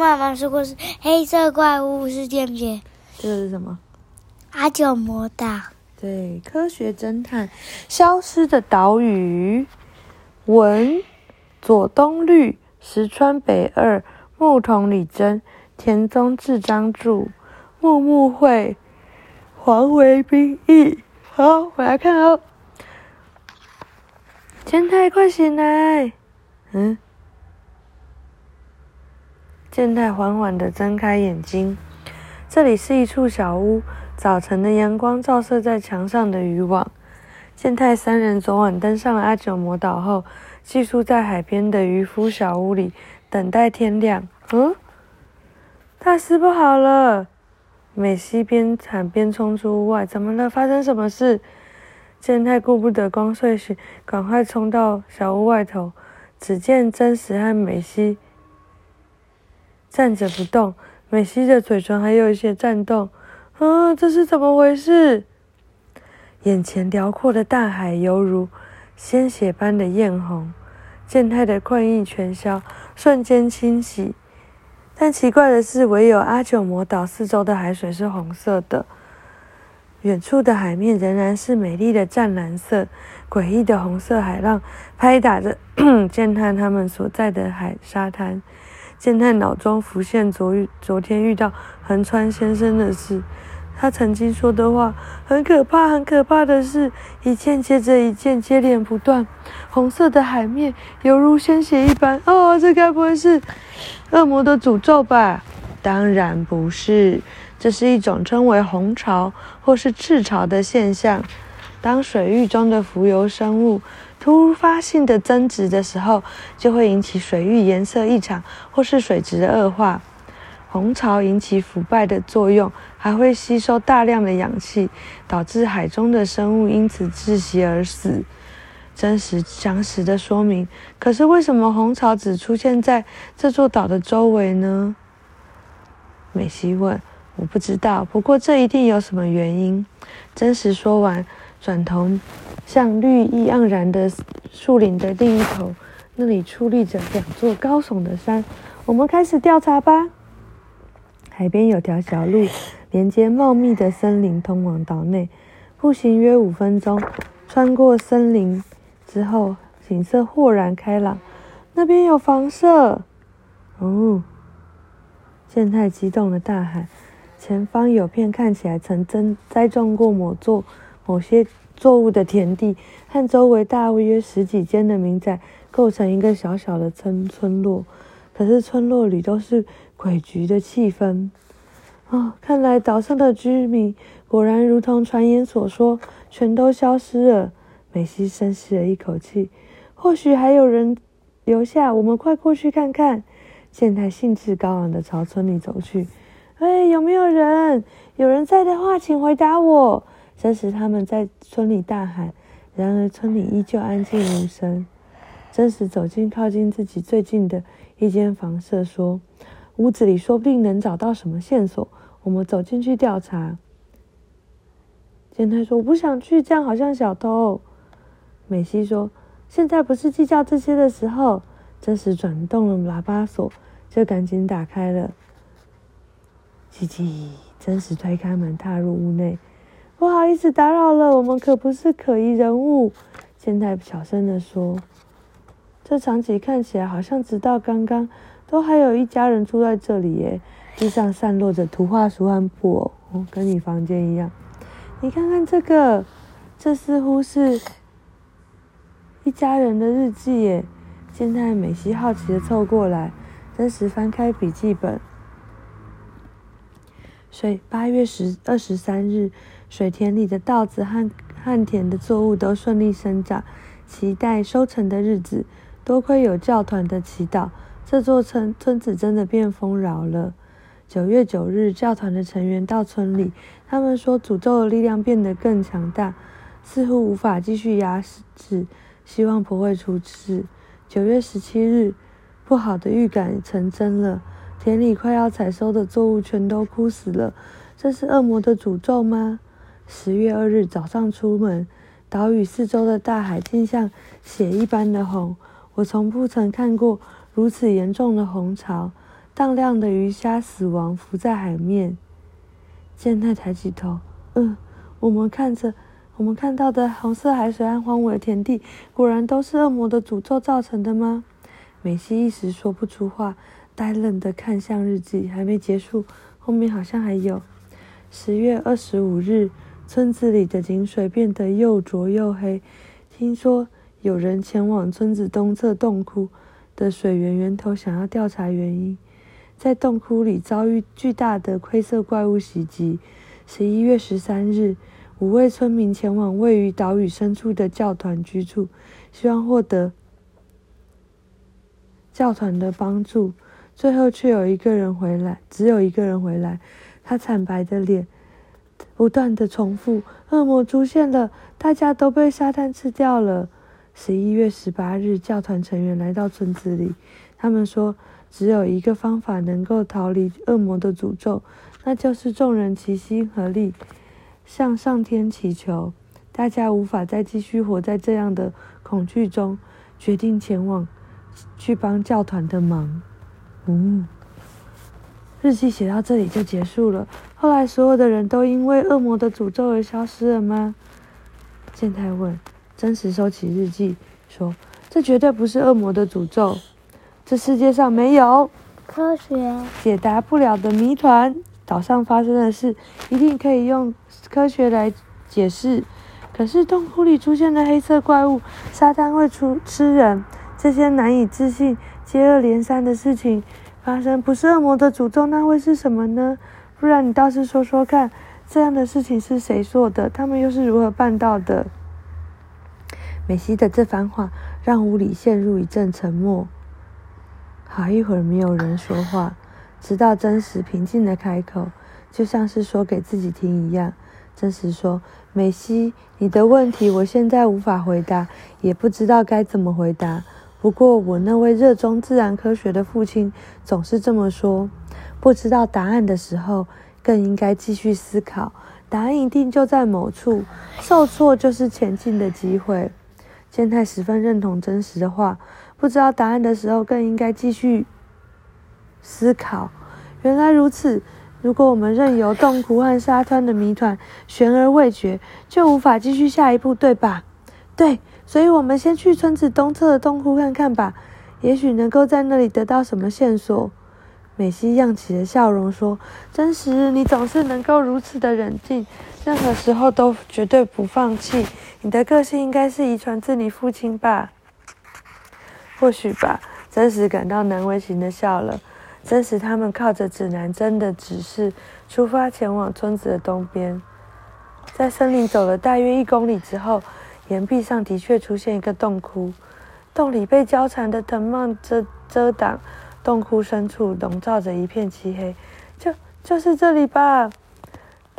妈妈说过是黑色怪物事件片。这个是什么？阿九魔岛。对，科学侦探，消失的岛屿，文，左东绿，石川北二，木桐李真，田中智章著，木木会，黄维斌译。好，我来看哦。健太，快醒来！嗯。健太缓缓的睁开眼睛，这里是一处小屋。早晨的阳光照射在墙上的渔网。健太三人昨晚登上了阿九魔岛后，寄宿在海边的渔夫小屋里，等待天亮。嗯，大事不好了！美希边喊边冲出屋外。怎么了？发生什么事？健太顾不得刚睡醒，赶快冲到小屋外头。只见真实和美希站着不动，美希的嘴唇还有一些颤动。啊，这是怎么回事？眼前辽阔的大海犹如鲜血般的艳红，健太的困意全消，瞬间清洗。但奇怪的是，唯有阿九魔岛四周的海水是红色的，远处的海面仍然是美丽的湛蓝色。诡异的红色海浪拍打着 健太他们所在的海沙滩。健太脑中浮现昨昨天遇到横川先生的事。他曾经说的话很可怕，很可怕的是，一件接着一件，接连不断。红色的海面犹如鲜血一般。哦，这该不会是恶魔的诅咒吧？当然不是，这是一种称为红潮或是赤潮的现象。当水域中的浮游生物突发性的增殖的时候，就会引起水域颜色异常或是水质的恶化。红潮引起腐败的作用，还会吸收大量的氧气，导致海中的生物因此窒息而死。真实详实的说明。可是为什么红潮只出现在这座岛的周围呢？美西问。我不知道，不过这一定有什么原因。真实说完，转头向绿意盎然的树林的另一头，那里矗立着两座高耸的山。我们开始调查吧。海边有条小路，连接茂密的森林，通往岛内。步行约五分钟，穿过森林之后，景色豁然开朗。那边有房舍。哦！健太激动的大喊：“前方有片看起来曾栽栽种过某座某些作物的田地，和周围大约十几间的民宅构成一个小小的村村落。可是村落里都是……”诡谲的气氛啊！看来岛上的居民果然如同传言所说，全都消失了。美希深吸了一口气，或许还有人留下，我们快过去看看。健太兴致高昂地朝村里走去。哎，有没有人？有人在的话，请回答我。这时他们在村里大喊，然而村里依旧安静无声。真实走进靠近自己最近的一间房舍，说。屋子里说不定能找到什么线索，我们走进去调查。健太说：“我不想去，这样好像小偷。”美希说：“现在不是计较这些的时候。”这时转动了喇叭锁，就赶紧打开了。叽叽，真实推开门踏入屋内。不好意思打扰了，我们可不是可疑人物。健太小声的说：“这场景看起来好像直到刚刚。”都还有一家人住在这里耶，地上散落着图画书和布偶，哦，跟你房间一样。你看看这个，这似乎是一家人的日记耶。健太美希好奇的凑过来，真实翻开笔记本。所以八月十二十三日，水田里的稻子和旱田的作物都顺利生长，期待收成的日子。多亏有教团的祈祷。这座村村子真的变丰饶了。九月九日，教团的成员到村里，他们说诅咒的力量变得更强大，似乎无法继续压制，希望不会出事。九月十七日，不好的预感成真了，田里快要采收的作物全都枯死了。这是恶魔的诅咒吗？十月二日早上出门，岛屿四周的大海竟像血一般的红，我从不曾看过。如此严重的红潮，荡漾的鱼虾死亡浮在海面。健太抬起头，嗯，我们看着，我们看到的红色海水和荒芜的田地，果然都是恶魔的诅咒造成的吗？美西一时说不出话，呆愣的看向日记，还没结束，后面好像还有。十月二十五日，村子里的井水变得又浊又黑。听说有人前往村子东侧洞窟的水源源头，想要调查原因。在洞窟里遭遇巨大的灰色怪物袭击。十一月十三日，五位村民前往位于岛屿深处的教团居住，希望获得教团的帮助。最后却有一个人回来，只有一个人回来。他惨白的脸不断的重复：“恶魔出现了，大家都被沙滩吃掉了。”十一月十八日，教团成员来到村子里，他们说：“只有一个方法能够逃离恶魔的诅咒，那就是众人齐心合力，向上天祈求。大家无法再继续活在这样的恐惧中，决定前往去帮教团的忙。”嗯。日记写到这里就结束了。后来，所有的人都因为恶魔的诅咒而消失了吗？健太问。真实收起日记，说：“这绝对不是恶魔的诅咒。这世界上没有科学解答不了的谜团。岛上发生的事一定可以用科学来解释。可是洞窟里出现的黑色怪物，沙滩会出吃人，这些难以置信、接二连三的事情。”发生不是恶魔的诅咒，那会是什么呢？不然你倒是说说看，这样的事情是谁做的？他们又是如何办到的？美西的这番话让屋里陷入一阵沉默。好一会儿没有人说话，直到真实平静的开口，就像是说给自己听一样。真实说：“美西，你的问题我现在无法回答，也不知道该怎么回答。”不过，我那位热衷自然科学的父亲总是这么说：不知道答案的时候，更应该继续思考。答案一定就在某处，受挫就是前进的机会。健太十分认同真实的话：不知道答案的时候，更应该继续思考。原来如此。如果我们任由洞窟和沙滩的谜团悬而未决，就无法继续下一步，对吧？对。所以，我们先去村子东侧的洞窟看看吧，也许能够在那里得到什么线索。美西漾起了笑容说：“真实，你总是能够如此的冷静，任何时候都绝对不放弃。你的个性应该是遗传自你父亲吧？或许吧。”真实感到难为情的笑了。真实他们靠着指南针的指示出发，前往村子的东边，在森林走了大约一公里之后。岩壁上的确出现一个洞窟，洞里被交缠的藤蔓遮遮挡，洞窟深处笼罩着一片漆黑。就就是这里吧。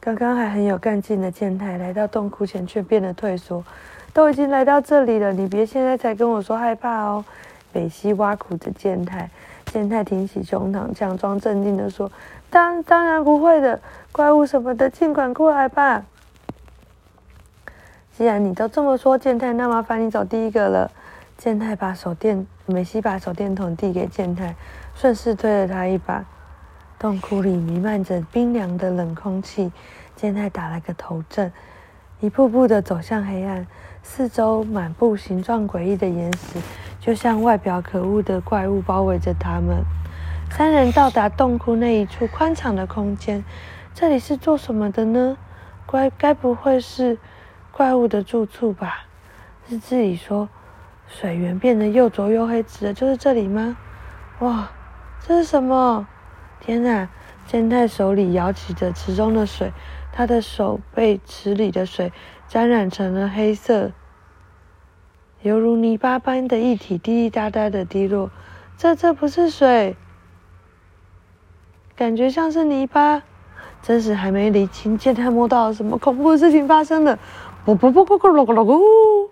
刚刚还很有干劲的健太来到洞窟前，却变得退缩。都已经来到这里了，你别现在才跟我说害怕哦。北西挖苦着健太，健太挺起胸膛，强装镇定的说：“当当然不会的，怪物什么的，尽管过来吧。”既然你都这么说，健太，那麻烦你走第一个了。健太把手电，美西把手电筒递给健太，顺势推了他一把。洞窟里弥漫着冰凉的冷空气，健太打了个头阵，一步步的走向黑暗。四周满布形状诡异的岩石，就像外表可恶的怪物包围着他们。三人到达洞窟那一处宽敞的空间，这里是做什么的呢？该该不会是……怪物的住处吧，日志里说，水源变得又浊又黑，指的就是这里吗？哇，这是什么？天哪！健太手里舀起着池中的水，他的手被池里的水沾染成了黑色，犹如泥巴般的液体滴滴答答的滴落。这这不是水，感觉像是泥巴。真是还没理清，健太摸到了什么恐怖的事情发生了。不不不不咕噜咕噜咕！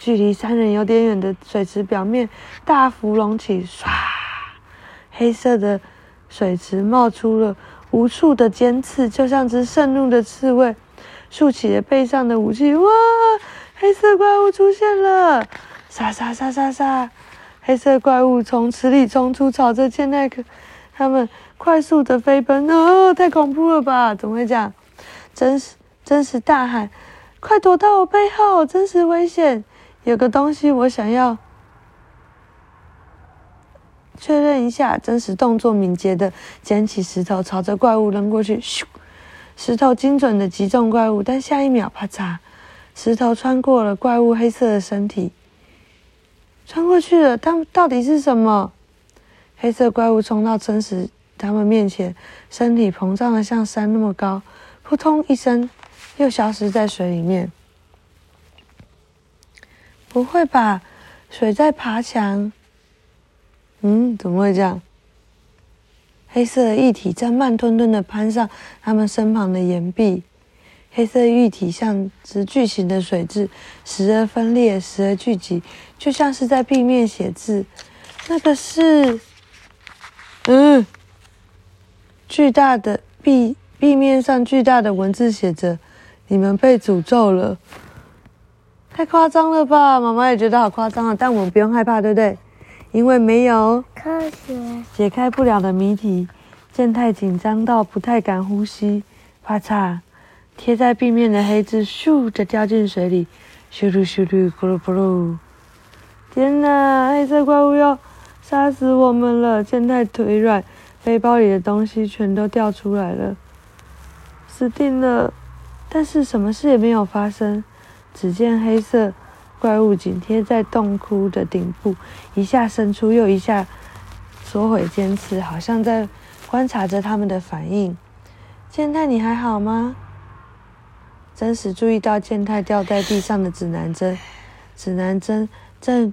距离三人有点远的水池表面大幅隆起，唰！黑色的水池冒出了无数的尖刺，就像只盛怒的刺猬，竖起了背上的武器。哇！黑色怪物出现了！杀杀杀杀杀！黑色怪物从池里冲出，朝着健奈克他们快速的飞奔，哦，太恐怖了吧？怎么会这样？真实，真实大喊：“快躲到我背后！真实危险！有个东西我想要确认一下。”真实动作敏捷的捡起石头，朝着怪物扔过去。咻！石头精准的击中怪物，但下一秒，啪嚓！石头穿过了怪物黑色的身体，穿过去了。他们到底是什么？黑色怪物冲到真实他们面前，身体膨胀的像山那么高，扑通一声，又消失在水里面。不会吧？水在爬墙？嗯，怎么会这样？黑色的液体在慢吞吞的攀上他们身旁的岩壁。黑色液体像只巨型的水蛭，时而分裂，时而聚集，就像是在壁面写字。那个是，嗯，巨大的壁壁面上巨大的文字写着：“你们被诅咒了。”太夸张了吧？妈妈也觉得好夸张啊！但我们不用害怕，对不对？因为没有科学解开不了的谜题。健太紧张到不太敢呼吸，啪嚓。贴在壁面的黑字咻的掉进水里，咻噜咻噜咕噜咕噜！天哪，黑色怪物要杀死我们了！健太腿软，背包里的东西全都掉出来了，死定了！但是什么事也没有发生。只见黑色怪物紧贴在洞窟的顶部，一下伸出，又一下缩回尖刺，好像在观察着他们的反应。健太，你还好吗？真实注意到健太掉在地上的指南针，指南针正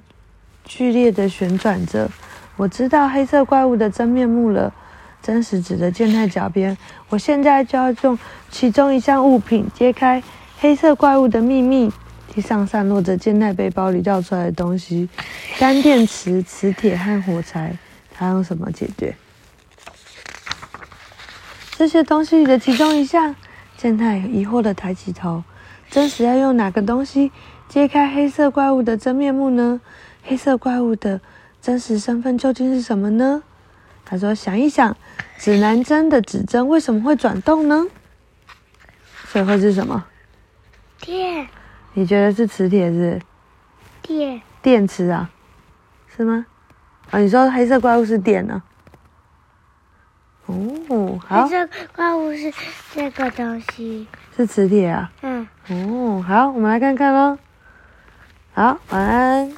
剧烈的旋转着。我知道黑色怪物的真面目了。真实指着健太脚边，我现在就要用其中一项物品揭开黑色怪物的秘密。地上散落着健太背包里掉出来的东西：干电池、磁铁和火柴。他用什么解决？这些东西里的其中一项。健太疑惑的抬起头，真实要用哪个东西揭开黑色怪物的真面目呢？黑色怪物的真实身份究竟是什么呢？他说：“想一想，指南针的指针为什么会转动呢？所以会是什么？电？你觉得是磁铁是？电？电池啊？是吗？啊，你说黑色怪物是电呢？”哦，好。这怪物是这个东西，是磁铁啊。嗯。哦，好，我们来看看喽。好，晚安。